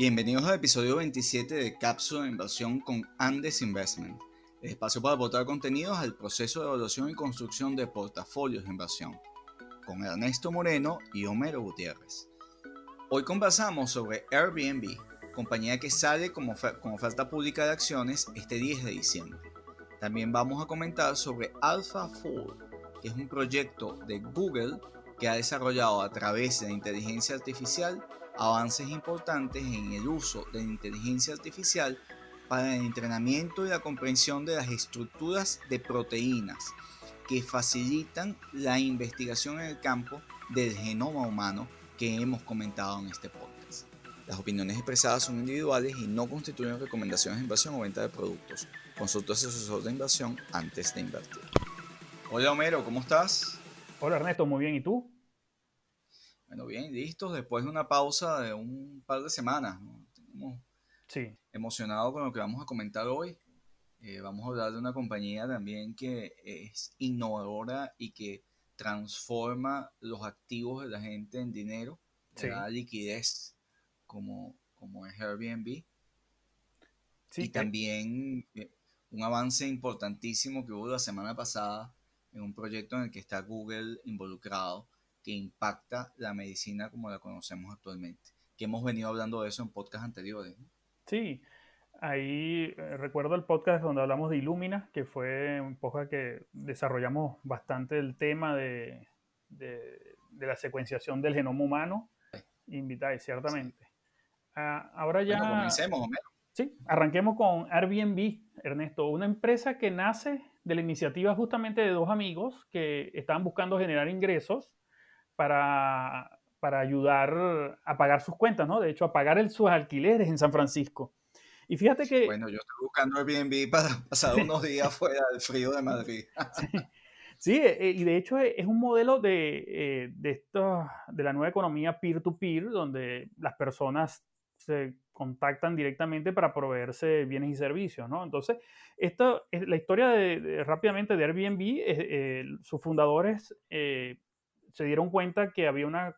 Bienvenidos al episodio 27 de Cápsula de Inversión con Andes Investment, el espacio para aportar contenidos al proceso de evaluación y construcción de portafolios de inversión, con Ernesto Moreno y Homero Gutiérrez. Hoy conversamos sobre Airbnb, compañía que sale como con oferta pública de acciones este 10 de diciembre. También vamos a comentar sobre AlphaFold, que es un proyecto de Google que ha desarrollado a través de la inteligencia artificial avances importantes en el uso de la inteligencia artificial para el entrenamiento y la comprensión de las estructuras de proteínas que facilitan la investigación en el campo del genoma humano que hemos comentado en este podcast. Las opiniones expresadas son individuales y no constituyen recomendaciones de inversión o venta de productos. Consulta a su asesor de inversión antes de invertir. Hola Homero, ¿cómo estás? Hola Ernesto, muy bien. ¿Y tú? Bueno, bien, listos. Después de una pausa de un par de semanas. Estamos sí. emocionados con lo que vamos a comentar hoy. Eh, vamos a hablar de una compañía también que es innovadora y que transforma los activos de la gente en dinero, sí. da liquidez, como, como es Airbnb. Sí, y también eh, un avance importantísimo que hubo la semana pasada en un proyecto en el que está Google involucrado, que impacta la medicina como la conocemos actualmente, que hemos venido hablando de eso en podcasts anteriores. Sí, ahí eh, recuerdo el podcast donde hablamos de Illumina, que fue un podcast que desarrollamos bastante el tema de, de, la secuenciación del genoma humano. Invitáis, ciertamente. Ah, ahora ya... Bueno, comencemos, Homero. Sí, arranquemos con Airbnb, Ernesto, una empresa que nace de la iniciativa justamente de dos amigos que estaban buscando generar ingresos para, para ayudar a pagar sus cuentas, ¿no? De hecho, a pagar el, sus alquileres en San Francisco. Y fíjate que... Bueno, yo estoy buscando Airbnb para pasar unos días fuera del frío de Madrid. sí. Eh, y de hecho es un modelo de, eh, de, esto, de la nueva economía peer-to-peer, donde las personas se contactan directamente para proveerse bienes y servicios, ¿no? Entonces, esto es la historia de, rápidamente de Airbnb, eh, sus fundadores se dieron cuenta que había una,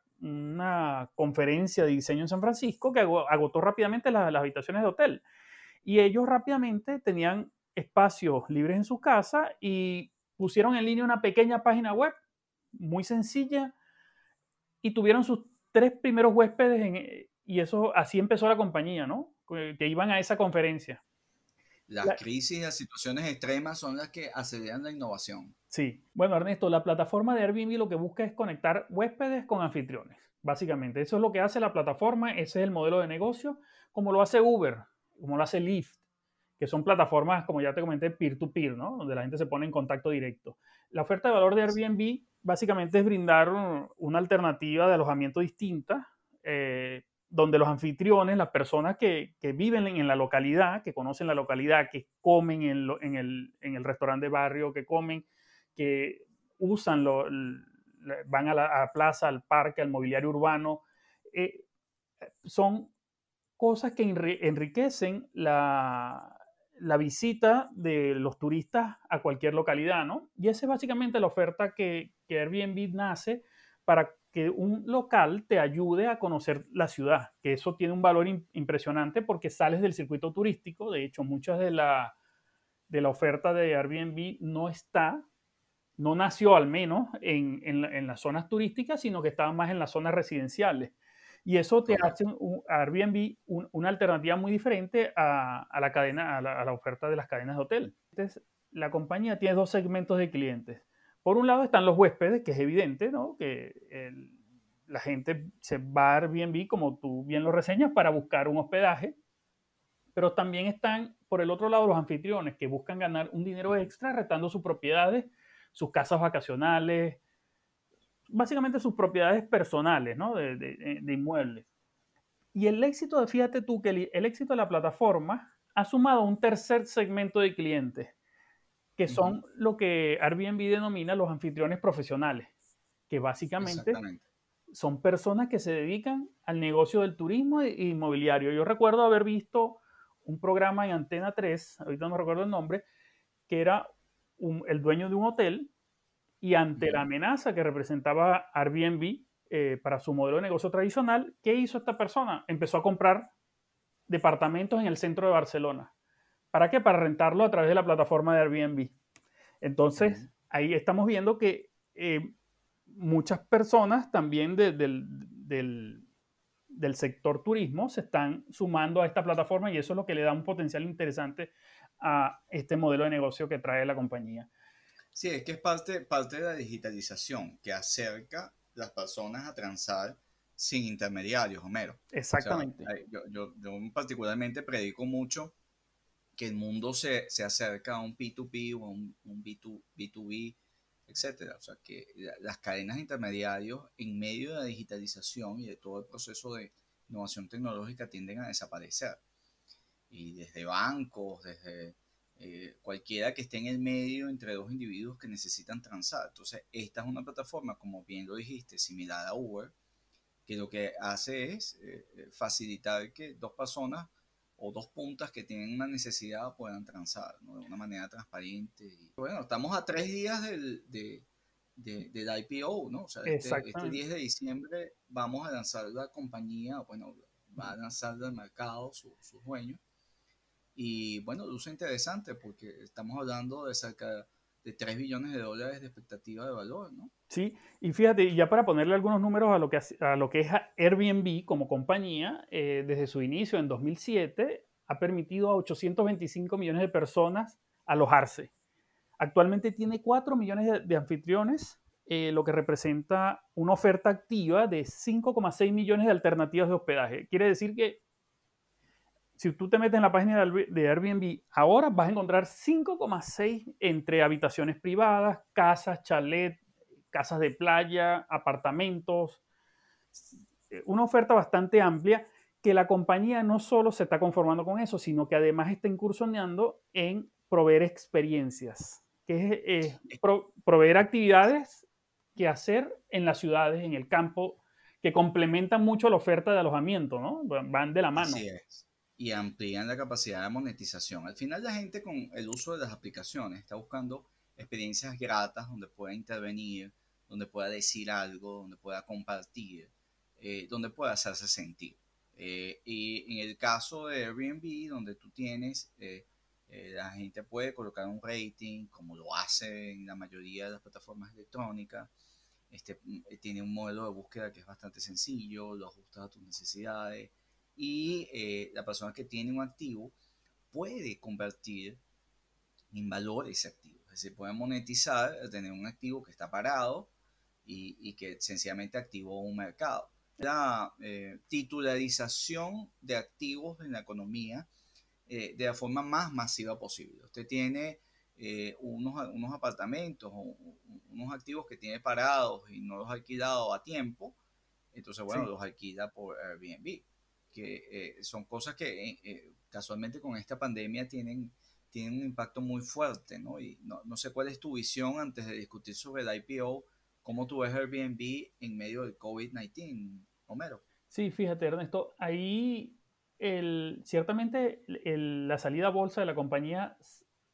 conferencia de diseño en San Francisco que agotó rápidamente las, habitaciones de hotel. Y ellos rápidamente tenían espacios libres en su casa y pusieron en línea una pequeña página web muy sencilla y tuvieron sus tres primeros huéspedes y eso así empezó la compañía. Que iban a esa conferencia. Las crisis y las situaciones extremas son las que aceleran la innovación. Sí. Bueno, Ernesto, la plataforma de Airbnb lo que busca es conectar huéspedes con anfitriones. Básicamente, eso es lo que hace la plataforma, ese es el modelo de negocio, como lo hace Uber, como lo hace Lyft, que son plataformas, como ya te comenté, peer-to-peer, ¿no? Donde la gente se pone en contacto directo. La oferta de valor de Airbnb básicamente es brindar una alternativa de alojamiento distinta eh, donde los anfitriones, las personas que, viven en, la localidad, que conocen la localidad, que comen en, el, restaurante de barrio, que comen, que usan, lo, van a la plaza, al parque, al mobiliario urbano, eh, son cosas que enriquecen la, visita de los turistas a cualquier localidad, ¿no? Y esa es básicamente la oferta que, que Airbnb nace para que un local te ayude a conocer la ciudad, que eso tiene un valor impresionante porque sales del circuito turístico, de hecho muchas de la, de la oferta de Airbnb no está, no nació al menos en, en, las zonas turísticas, sino que estaba más en las zonas residenciales. Y eso te hace un, Airbnb una alternativa muy diferente a, a la cadena, a la, a la, oferta de las cadenas de hotel. Entonces, la compañía tiene dos segmentos de clientes. Por un lado están los huéspedes, que es evidente, ¿no? Que la gente se va a Airbnb, como tú bien lo reseñas, para buscar un hospedaje. Pero también están, por el otro lado, los anfitriones, que buscan ganar un dinero extra retando sus propiedades, sus casas vacacionales, básicamente sus propiedades personales, ¿no? De, de, inmuebles. Y el éxito, de, fíjate tú, que el éxito de la plataforma ha sumado un tercer segmento de clientes que son lo que Airbnb denomina los anfitriones profesionales, que básicamente son personas que se dedican al negocio del turismo e inmobiliario. Yo recuerdo haber visto un programa en Antena 3, ahorita no recuerdo el nombre, que era el dueño de un hotel y ante la amenaza que representaba Airbnb eh, para su modelo de negocio tradicional, ¿qué hizo esta persona? Empezó a comprar departamentos en el centro de Barcelona. ¿Para qué? Para rentarlo a través de la plataforma de Airbnb. Entonces, ahí estamos viendo que eh, muchas personas también del, del, sector turismo se están sumando a esta plataforma y eso es lo que le da un potencial interesante a este modelo de negocio que trae la compañía. Sí, es que es parte, parte de la digitalización que acerca las personas a transar sin intermediarios, Homero. Exactamente. yo, yo, yo, particularmente predico mucho que el mundo se, se acerca a un P2P o a un, un B2, B2B, etcétera. O sea, que las cadenas de intermediarios en medio de la digitalización y de todo el proceso de innovación tecnológica tienden a desaparecer. Y desde bancos, desde eh, cualquiera que esté en el medio entre dos individuos que necesitan transar. Entonces, esta es una plataforma, como bien lo dijiste, similar a Uber, que lo que hace es eh, eh, facilitar que dos personas o dos puntas que tienen una necesidad puedan transar de una manera transparente. Y, bueno, estamos a tres días del, de, del IPO, ¿no? O sea, este, este, 10 de diciembre vamos a lanzar la compañía, bueno, va a lanzar al mercado sus dueños y bueno, luce interesante porque estamos hablando de cerca de 3 billones de dólares de expectativa de valor, ¿no? Sí, y fíjate, ya para ponerle algunos números a lo que, a lo que es Airbnb como compañía, eh, desde su inicio en 2007, ha permitido a 825 millones de personas alojarse. Actualmente tiene 4 millones de, anfitriones, eh, lo que representa una oferta activa de 5,6 millones de alternativas de hospedaje. Quiere decir que si tú te metes en la página de Airbnb, ahora vas a encontrar 5,6 entre habitaciones privadas, casas, chalet, casas de playa, apartamentos. Una oferta bastante amplia que la compañía no solo se está conformando con eso, sino que además está incursionando en proveer experiencias, que es proveer actividades que hacer en las ciudades, en el campo, que complementan mucho la oferta de alojamiento, ¿no? Van de la mano. Así es y amplían la capacidad de monetización. Al final la gente con el uso de las aplicaciones está buscando experiencias gratas donde pueda intervenir, donde pueda decir algo, donde pueda compartir, eh, donde pueda hacerse sentir. Eh, y en el caso de Airbnb, donde tú tienes, eh, la gente puede colocar un rating, como lo hace en la mayoría de las plataformas electrónicas. Este, tiene un modelo de búsqueda que es bastante sencillo, lo ajustas a tus necesidades y eh, la persona que tiene un activo puede convertir en valor ese activo. Es decir, puede monetizar, tener un activo que está parado y, que sencillamente activó un mercado. La eh, titularización de activos en la economía eh, de la forma más masiva posible. Usted tiene unos, unos apartamentos o unos activos que tiene parados y no los ha alquilado a tiempo, entonces, bueno, los alquila por Airbnb que eh, son cosas que eh, eh, casualmente con esta pandemia tienen, tienen un impacto muy fuerte, ¿no? Y no, no, sé cuál es tu visión antes de discutir sobre el IPO, cómo tú ves Airbnb en medio del COVID-19, Homero. Sí, fíjate, Ernesto, ahí el, ciertamente la salida a bolsa de la compañía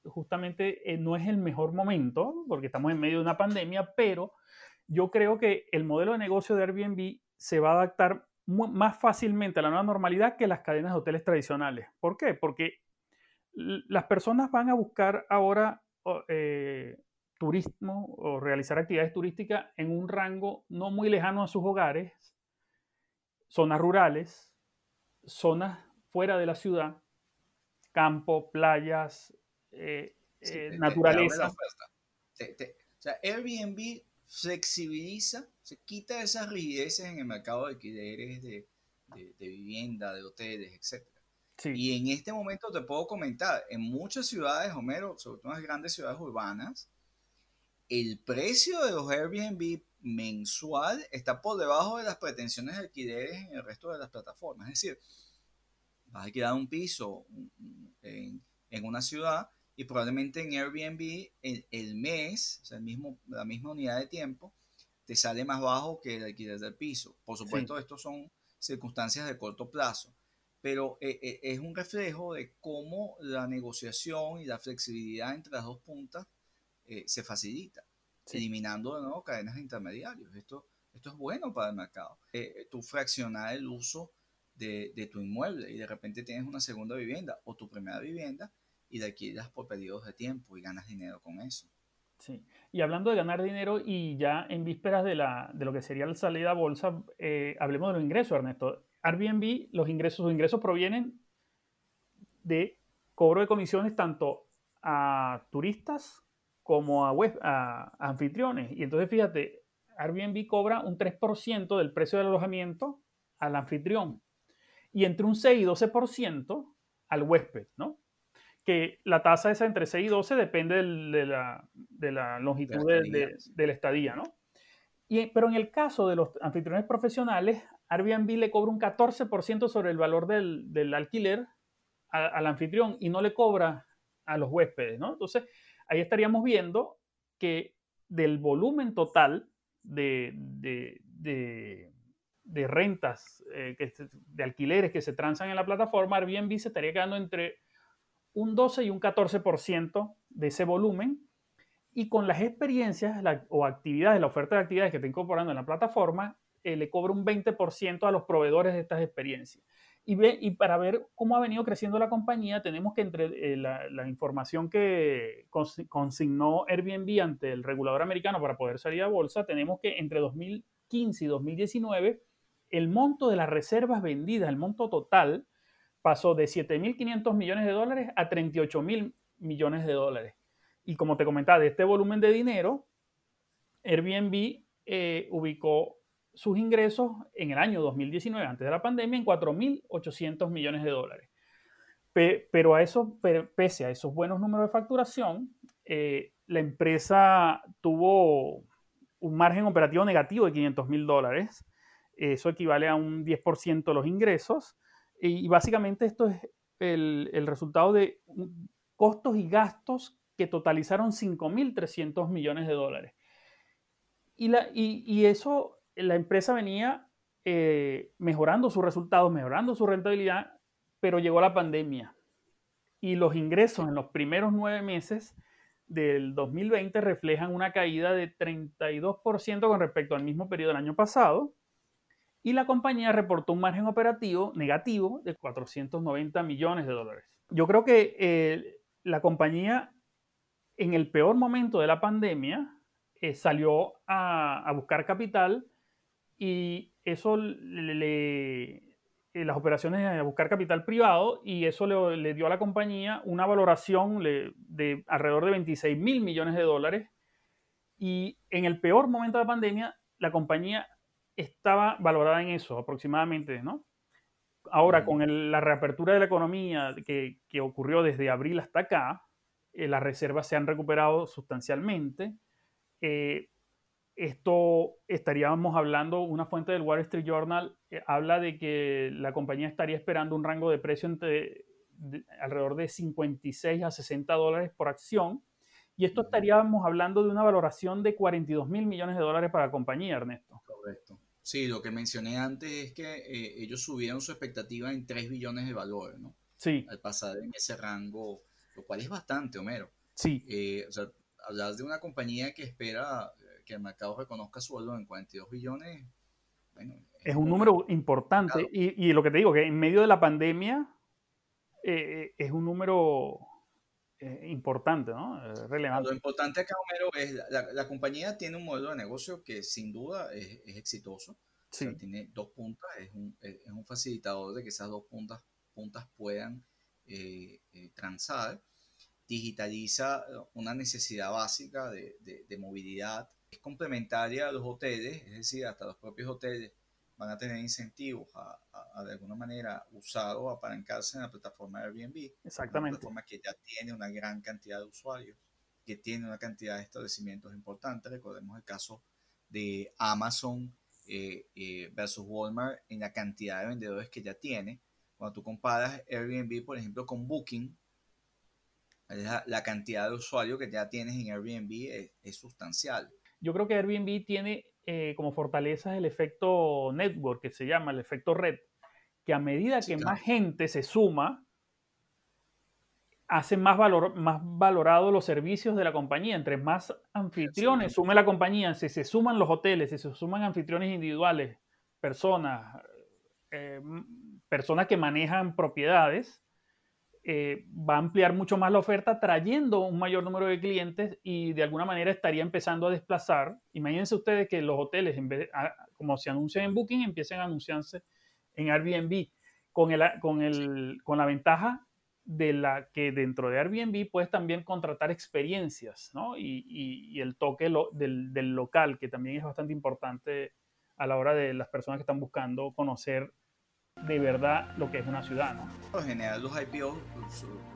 justamente no es el mejor momento, porque estamos en medio de una pandemia, pero yo creo que el modelo de negocio de Airbnb se va a adaptar más fácilmente a la nueva normalidad que las cadenas de hoteles tradicionales. ¿Por qué? Porque las personas van a buscar ahora eh, turismo o realizar actividades turísticas en un rango no muy lejano a sus hogares, zonas rurales, zonas fuera de la ciudad, campo, playas, eh, eh, naturaleza. o sea, Airbnb flexibiliza, se quita esas rigideces en el mercado de alquileres de, de, vivienda, de hoteles, etc. Y en este momento te puedo comentar, en muchas ciudades, Homero, sobre todo en las grandes ciudades urbanas, el precio de los Airbnb mensual está por debajo de las pretensiones de alquileres en el resto de las plataformas. Es decir, vas a alquilar un piso en, en una ciudad y probablemente en Airbnb el, el mes, o sea, el mismo, la misma unidad de tiempo, te sale más bajo que el alquiler del piso. Por supuesto, estos son circunstancias de corto plazo, pero eh, eh, es un reflejo de cómo la negociación y la flexibilidad entre las dos puntas eh, se facilita, eliminando de nuevo cadenas de intermediarios. Esto, esto es bueno para el mercado. tú fraccionar el uso de, tu inmueble y de repente tienes una segunda vivienda o tu primera vivienda y la alquilas por periodos de tiempo y ganas dinero con eso. Sí, y hablando de ganar dinero y ya en vísperas de, la, de lo que sería la salida a bolsa, eh, hablemos de los ingresos, Ernesto. Airbnb, los ingresos, sus ingresos provienen de cobro de comisiones tanto a turistas como a, web, a, anfitriones. Y entonces fíjate, Airbnb cobra un 3% del precio del alojamiento al anfitrión y entre un 6 y 12% al huésped, ¿no? Que la tasa esa entre 6 y 12 depende de, la, longitud de, la estadía, ¿no? Y, pero en el caso de los anfitriones profesionales, Airbnb le cobra un 14% sobre el valor del, alquiler al anfitrión y no le cobra a los huéspedes, ¿no? Entonces, ahí estaríamos viendo que del volumen total de, de, rentas, eh, de alquileres que se transan en la plataforma, Airbnb se estaría quedando entre un 12 y un 14% de ese volumen. Y con las experiencias o actividades, la oferta de actividades que está incorporando en la plataforma, eh, le cobra un 20% a los proveedores de estas experiencias. Y, para ver cómo ha venido creciendo la compañía, tenemos que entre eh, la, información que consignó Airbnb ante el regulador americano para poder salir a bolsa, tenemos que entre 2015 y 2019, el monto de las reservas vendidas, el monto total, pasó de 7.500 millones de dólares a 38.000 millones de dólares. Y como te comentaba, de este volumen de dinero, Airbnb eh, ubicó sus ingresos en el año 2019, antes de la pandemia, en 4.800 millones de dólares. pero a eso, pese a esos buenos números de facturación, eh, la empresa tuvo un margen operativo negativo de 500 mil dólares. Eso equivale a un 10% de los ingresos. Y, básicamente esto es el, resultado de costos y gastos que totalizaron 5.300 millones de dólares. Y, la, y, y eso la empresa venía eh, mejorando sus resultados, mejorando su rentabilidad, pero llegó la pandemia. Y los ingresos en los primeros nueve meses del 2020 reflejan una caída de 32% con respecto al mismo periodo del año pasado. Y la compañía reportó un margen operativo negativo de 490 millones de dólares. Yo creo que eh, la compañía en el peor momento de la pandemia eh, salió a, a buscar capital y eso le, eh, las operaciones a buscar capital privado y eso le, dio a la compañía una valoración de alrededor de 26 mil millones de dólares y en el peor momento de la pandemia la compañía estaba valorada en eso aproximadamente, ¿no? Ahora, con la reapertura de la economía que, que, ocurrió desde abril hasta acá, eh, las reservas se han recuperado sustancialmente. Eh, esto estaríamos hablando, una fuente del Wall Street Journal eh, habla de que la compañía estaría esperando un rango de precio entre alrededor de 56 a 60 dólares por acción. Y esto estaríamos hablando de una valoración de 42 mil millones de dólares para la compañía, Ernesto. Correcto. Sí, lo que mencioné antes es que eh, ellos subieron su expectativa en 3 billones de valor, ¿no? Sí. Al pasar en ese rango, lo cual es bastante, Homero. Sí. Eh, o sea, hablas de una compañía que espera que el mercado reconozca su valor en 42 billones, bueno, es, un número importante. Y, lo que te digo, que en medio de la pandemia eh, es un número eh, importante, ¿no? relevante. Lo importante acá, Homero, es la, la, compañía tiene un modelo de negocio que sin duda es, exitoso. Sí. tiene dos puntas, es un, es un, facilitador de que esas dos puntas, puntas puedan eh, transar digitaliza una necesidad básica de, de, movilidad es complementaria a los hoteles, es decir, hasta los propios hoteles van a tener incentivos a, de alguna manera usar o apalancarse en la plataforma Airbnb. Exactamente. Una plataforma que ya tiene una gran cantidad de usuarios, que tiene una cantidad de establecimientos importantes. Recordemos el caso de Amazon eh, eh, versus Walmart en la cantidad de vendedores que ya tiene. Cuando tú comparas Airbnb, por ejemplo, con Booking, la, cantidad de usuarios que ya tienes en Airbnb es sustancial. Yo creo que Airbnb tiene eh, como fortaleza el efecto network, que se llama el efecto red, que a medida que más gente se suma, hace más, valor, más valorados los servicios de la compañía. Entre más anfitriones sume la compañía, si se suman los hoteles, si se suman anfitriones individuales, personas, eh, personas que manejan propiedades, eh, va a ampliar mucho más la oferta trayendo un mayor número de clientes y de alguna manera estaría empezando a desplazar. Imagínense ustedes que los hoteles, en vez como se anuncian en Booking, empiecen a anunciarse en Airbnb con, el, con, el, con la ventaja de la que dentro de Airbnb puedes también contratar experiencias ¿no? y, y, el toque del, del, local, que también es bastante importante a la hora de las personas que están buscando conocer de verdad lo que es una ciudad. ¿no? En general los IPO,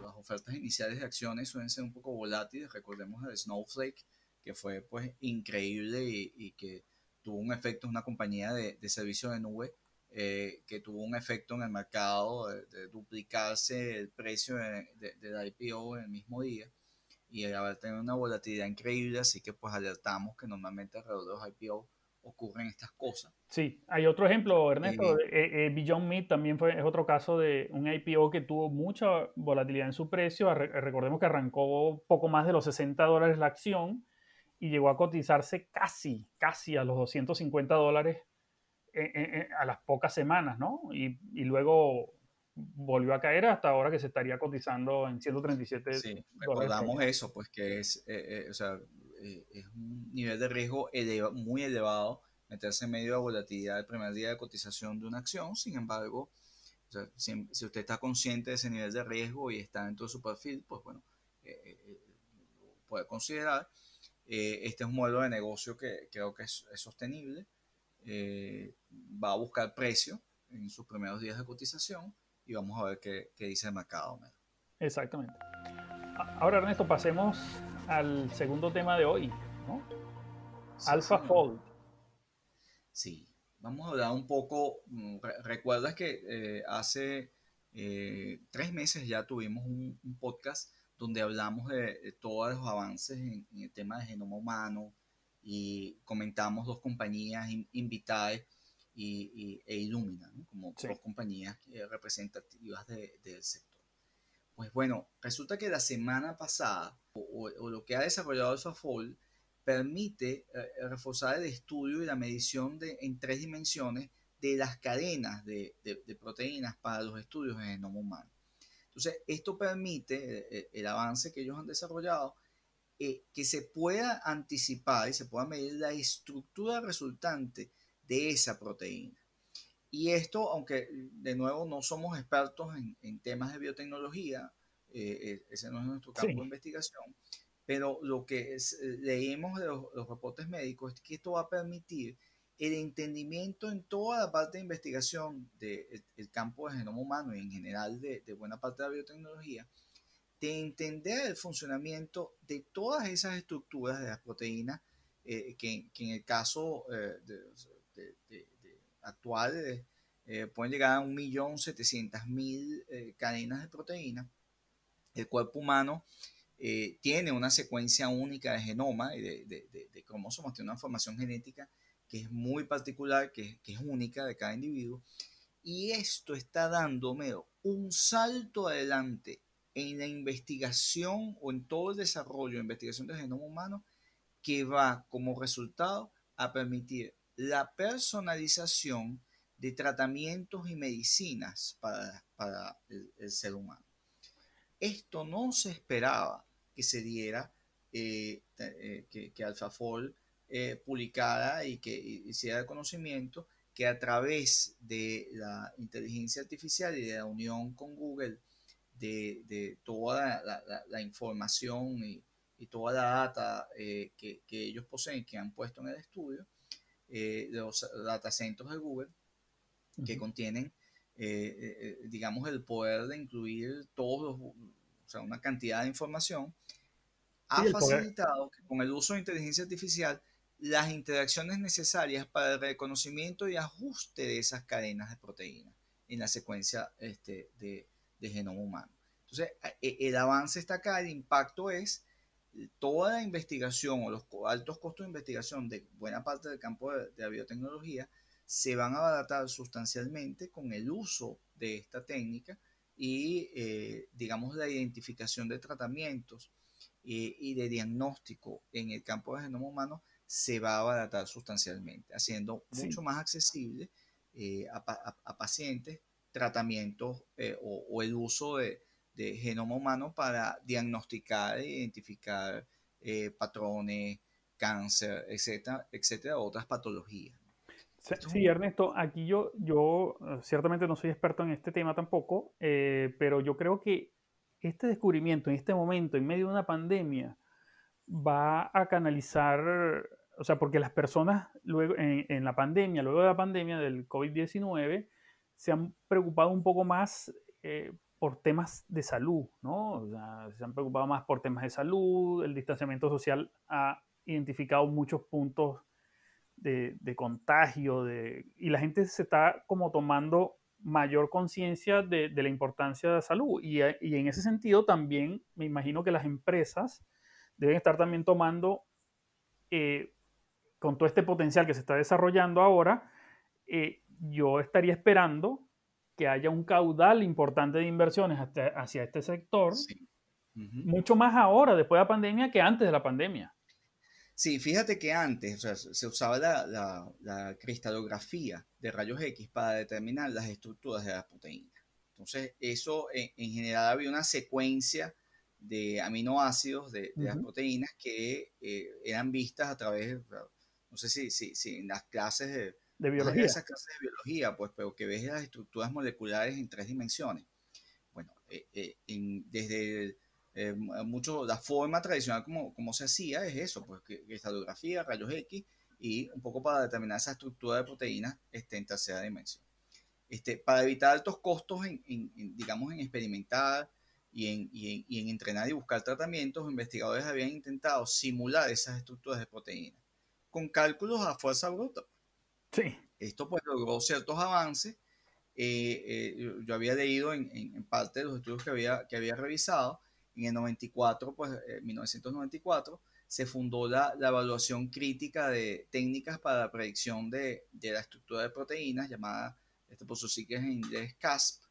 las ofertas iniciales de acciones suelen ser un poco volátiles. Recordemos el Snowflake, que fue pues increíble y, y que tuvo un efecto, es una compañía de, de servicio de nube eh, que tuvo un efecto en el mercado de, duplicarse el precio del de, IPO en el mismo día y haber tenido una volatilidad increíble, así que pues alertamos que normalmente alrededor de los IPO ocurren estas cosas. Sí, hay otro ejemplo, Ernesto, eh, eh, Beyond Meat también fue, es otro caso de un IPO que tuvo mucha volatilidad en su precio, recordemos que arrancó poco más de los 60 dólares la acción y llegó a cotizarse casi, casi a los 250 dólares a las pocas semanas, ¿no? Y, y, luego volvió a caer hasta ahora que se estaría cotizando en 137 sí, recordamos eso, pues que es, eh, eh, o sea, eh, es un nivel de riesgo muy elevado meterse en medio de la volatilidad del primer día de cotización de una acción, sin embargo, o sea, si, si, usted está consciente de ese nivel de riesgo y está dentro de su perfil, pues bueno, puede considerar. este es un modelo de negocio que creo que es, es sostenible eh, va a buscar precio en sus primeros días de cotización y vamos a ver qué, qué dice el mercado. Exactamente. Ahora, Ernesto, pasemos al segundo tema de hoy, ¿no? AlphaFold. Sí, vamos a hablar un poco. Mm, recuerdas que eh, hace eh, tres meses ya tuvimos un, podcast donde hablamos de, todos los avances en, en, el tema de genoma humano, y comentamos dos compañías invitadas y, e Illumina, como dos compañías representativas del sector. Pues bueno, resulta que la semana pasada, o, lo que ha desarrollado AlphaFold, permite eh, reforzar el estudio y la medición de, en tres dimensiones de las cadenas de, proteínas para los estudios en genoma humano. Entonces, esto permite eh, eh, el avance que ellos han desarrollado que se pueda anticipar y se pueda medir la estructura resultante de esa proteína. Y esto, aunque de nuevo no somos expertos en, temas de biotecnología, eh, eh, ese no es nuestro campo de investigación, pero lo que leemos de los, reportes médicos es que esto va a permitir el entendimiento en toda la parte de investigación del campo del genoma humano y en general de, de buena parte de la biotecnología, de entender el funcionamiento de todas esas estructuras de las proteínas, eh, que, en el caso eh, de, actual eh, pueden llegar a 1.700.000 cadenas de proteínas. El cuerpo humano tiene una secuencia única de genoma y de, cromosomas, tiene una formación genética que es muy particular, que, que, es única de cada individuo. Y esto está dándome un salto adelante en la investigación o en todo el desarrollo de investigación del genoma humano que va como resultado a permitir la personalización de tratamientos y medicinas para, para el, ser humano. Esto no se esperaba que se diera, eh, eh, que, que AlphaFold eh, publicara y que hiciera conocimiento que a través de la inteligencia artificial y de la unión con Google de, toda la, información y, toda la data eh, que, ellos poseen, que han puesto en el estudio, eh, los datacentros de Google, que contienen, eh, digamos, el poder de incluir todos o sea, una cantidad de información, ha facilitado que con el uso de inteligencia artificial las interacciones necesarias para el reconocimiento y ajuste de esas cadenas de proteínas en la secuencia este, de, de genoma humano. Entonces, e, el avance está acá, el impacto es toda la investigación o los altos costos de investigación de buena parte del campo de, la biotecnología se van a abaratar sustancialmente con el uso de esta técnica y, eh, digamos, la identificación de tratamientos eh, y de diagnóstico en el campo del genoma humano se va a abaratar sustancialmente, haciendo mucho más accesible eh, a, pacientes tratamientos eh, o, el uso de, genoma humano para diagnosticar e identificar eh, patrones, cáncer, etcétera, etcétera, otras patologías. Sí, Ernesto, aquí yo, yo ciertamente no soy experto en este tema tampoco, pero yo creo que este descubrimiento en este momento, en medio de una pandemia, va a canalizar, o sea, porque las personas luego en, la pandemia, luego de la pandemia del COVID-19, se han preocupado un poco más eh, por temas de salud, ¿no? O sea, se han preocupado más por temas de salud, el distanciamiento social ha identificado muchos puntos de, contagio, de, y la gente se está como tomando mayor conciencia de, la importancia de la salud. Y, y, en ese sentido también me imagino que las empresas deben estar también tomando, eh, con todo este potencial que se está desarrollando ahora, eh, yo estaría esperando que haya un caudal importante de inversiones hacia este sector, mucho más ahora, después de la pandemia, que antes de la pandemia. Sí, fíjate que antes se usaba la, cristalografía de rayos X para determinar las estructuras de las proteínas. Entonces, eso en, general había una secuencia de aminoácidos de, las proteínas que eh, eran vistas a través, no sé si, si, en las clases de, de biología. Esas clases de biología, pues, pero que ves las estructuras moleculares en tres dimensiones. Bueno, eh, eh, desde mucho, la forma tradicional como, como se hacía es eso, pues, cristalografía, rayos X, y un poco para determinar esa estructura de proteínas este, en tercera dimensión. Este, para evitar altos costos en, en digamos, en experimentar, y en, entrenar y buscar tratamientos, los investigadores habían intentado simular esas estructuras de proteínas con cálculos a fuerza bruta. Sí. Esto pues logró ciertos avances. Eh, eh, yo había leído en, parte de los estudios que había, que había revisado. En el 94, pues, 1994, eh, se fundó la, evaluación crítica de técnicas para la predicción de, de la estructura de proteínas, llamada, este, por sus siglas en inglés, CASP,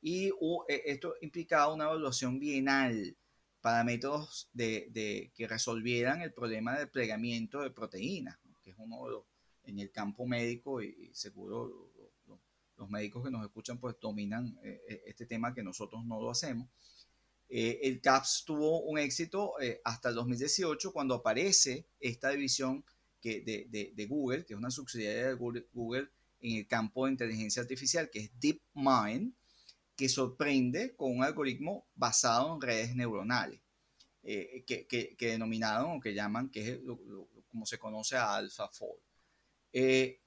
y e, esto implicaba una evaluación bienal para métodos de, que resolvieran el problema del plegamiento de proteínas, que es uno de los, en el campo médico y, seguro los médicos que nos escuchan pues dominan eh, eh, este tema que nosotros no lo hacemos. Eh, el CAPS tuvo un éxito hasta el 2018 cuando aparece esta división que de, de, Google, que es una subsidiaria de Google, en el campo de inteligencia artificial, que es DeepMind, que sorprende con un algoritmo basado en redes neuronales, eh, que, que, denominaron o que llaman, que es como se conoce a AlphaFold. Eh,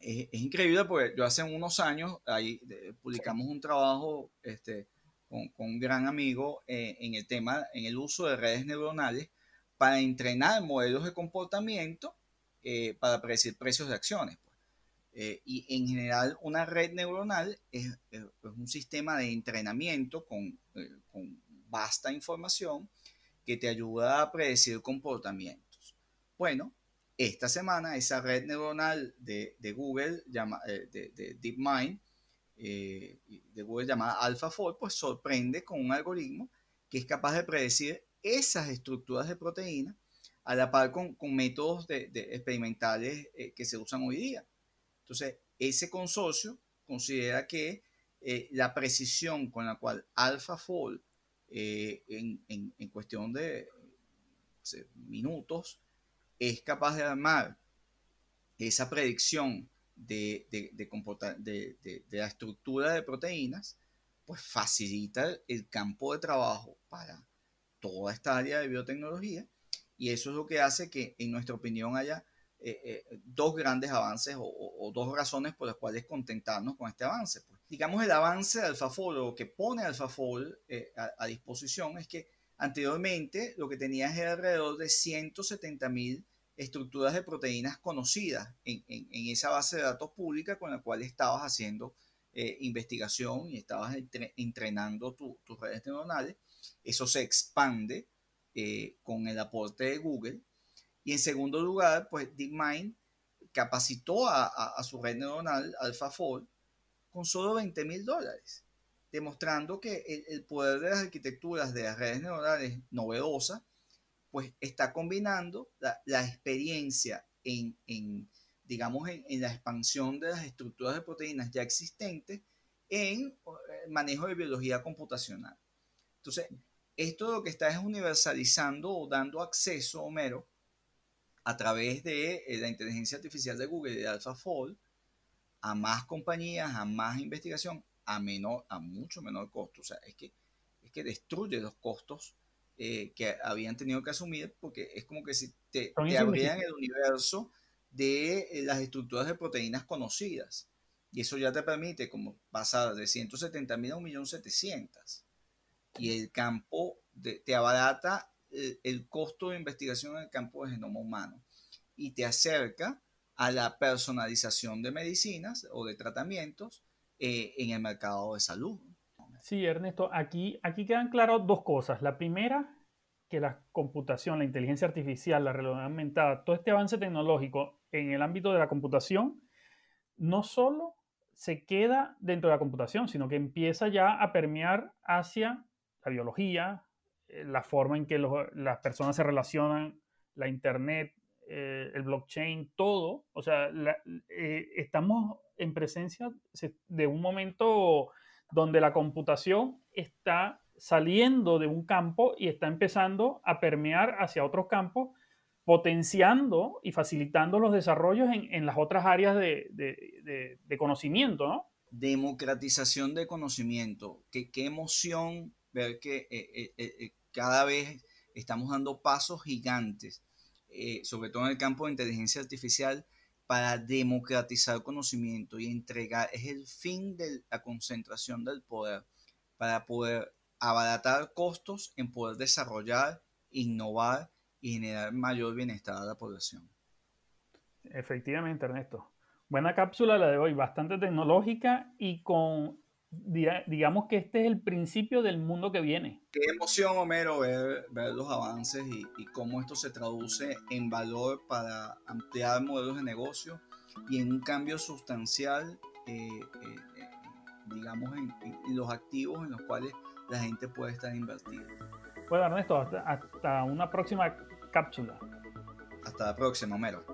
es, increíble porque yo hace unos años ahí publicamos un trabajo este, con, con, un gran amigo eh, en el tema, en el uso de redes neuronales para entrenar modelos de comportamiento para predecir precios de acciones. Eh, y en general una red neuronal es, un sistema de entrenamiento con, eh, con, vasta información que te ayuda a predecir comportamientos. Bueno, esta semana esa red neuronal de, de Google, llama, eh, de, de, DeepMind, de Google llamada AlphaFold, pues sorprende con un algoritmo que es capaz de predecir esas estructuras de proteínas a la par con, con métodos de, experimentales que se usan hoy día. Entonces, ese consorcio considera que eh, la precisión con la cual AlphaFold eh, en, cuestión de minutos es capaz de armar esa predicción de, de, la estructura de proteínas, pues facilita el campo de trabajo para toda esta área de biotecnología y eso es lo que hace que, en nuestra opinión, haya eh, eh, dos grandes avances o, dos razones por las cuales contentarnos con este avance. Pues. Digamos, el avance de AlphaFold o que pone AlphaFold eh, a, disposición es que anteriormente lo que tenías era alrededor de 170 mil estructuras de proteínas conocidas en, esa base de datos pública con la cual estabas haciendo investigación y estabas entrenando tus redes neuronales. Eso se expande con el aporte de Google y en segundo lugar, pues DeepMind capacitó a, su red neuronal AlphaFold con solo 20 mil dólares, demostrando que el, poder de las arquitecturas de las redes neuronales novedosas, pues está combinando la, experiencia en, digamos, en, la expansión de las estructuras de proteínas ya existentes en manejo de biología computacional. Entonces, esto lo que está es universalizando o dando acceso, Homero, a través de la inteligencia artificial de Google y de AlphaFold, a más compañías, a más investigación, a, menor, a mucho menor costo. O sea, es que, es que destruye los costos eh, que habían tenido que asumir porque es como que si te, te abrieran el universo de eh, las estructuras de proteínas conocidas. Y eso ya te permite como pasar de 170 mil a 1.700.000. Y el campo te abarata el, eh, el costo de investigación en el campo de genoma humano y te acerca a la personalización de medicinas o de tratamientos eh, en el mercado de salud. Sí, Ernesto, aquí, aquí quedan claras dos cosas. La primera, que la computación, la inteligencia artificial, la realidad aumentada, todo este avance tecnológico en el ámbito de la computación, no solo se queda dentro de la computación, sino que empieza ya a permear hacia la biología, eh, la forma en que las personas se relacionan, la Internet, eh, el blockchain, todo. O sea, eh, estamos en presencia de un momento donde la computación está saliendo de un campo y está empezando a permear hacia otros campos, potenciando y facilitando los desarrollos en, las otras áreas de, conocimiento, ¿no? Democratización de conocimiento. Qué, qué emoción ver que eh, cada vez estamos dando pasos gigantes eh, sobre todo en el campo de inteligencia artificial, para democratizar conocimiento y entregar, es el fin de la concentración del poder, para poder abaratar costos en poder desarrollar, innovar y generar mayor bienestar a la población. Efectivamente, Ernesto. Buena cápsula la de hoy, bastante tecnológica y con digamos que este es el principio del mundo que viene. Qué emoción, Homero, ver, ver los avances y, cómo esto se traduce en valor para ampliar modelos de negocio y en un cambio sustancial, eh, eh, eh, digamos, en, los activos en los cuales la gente puede estar invertida. Bueno, Ernesto, hasta una próxima cápsula. Hasta la próxima, Homero.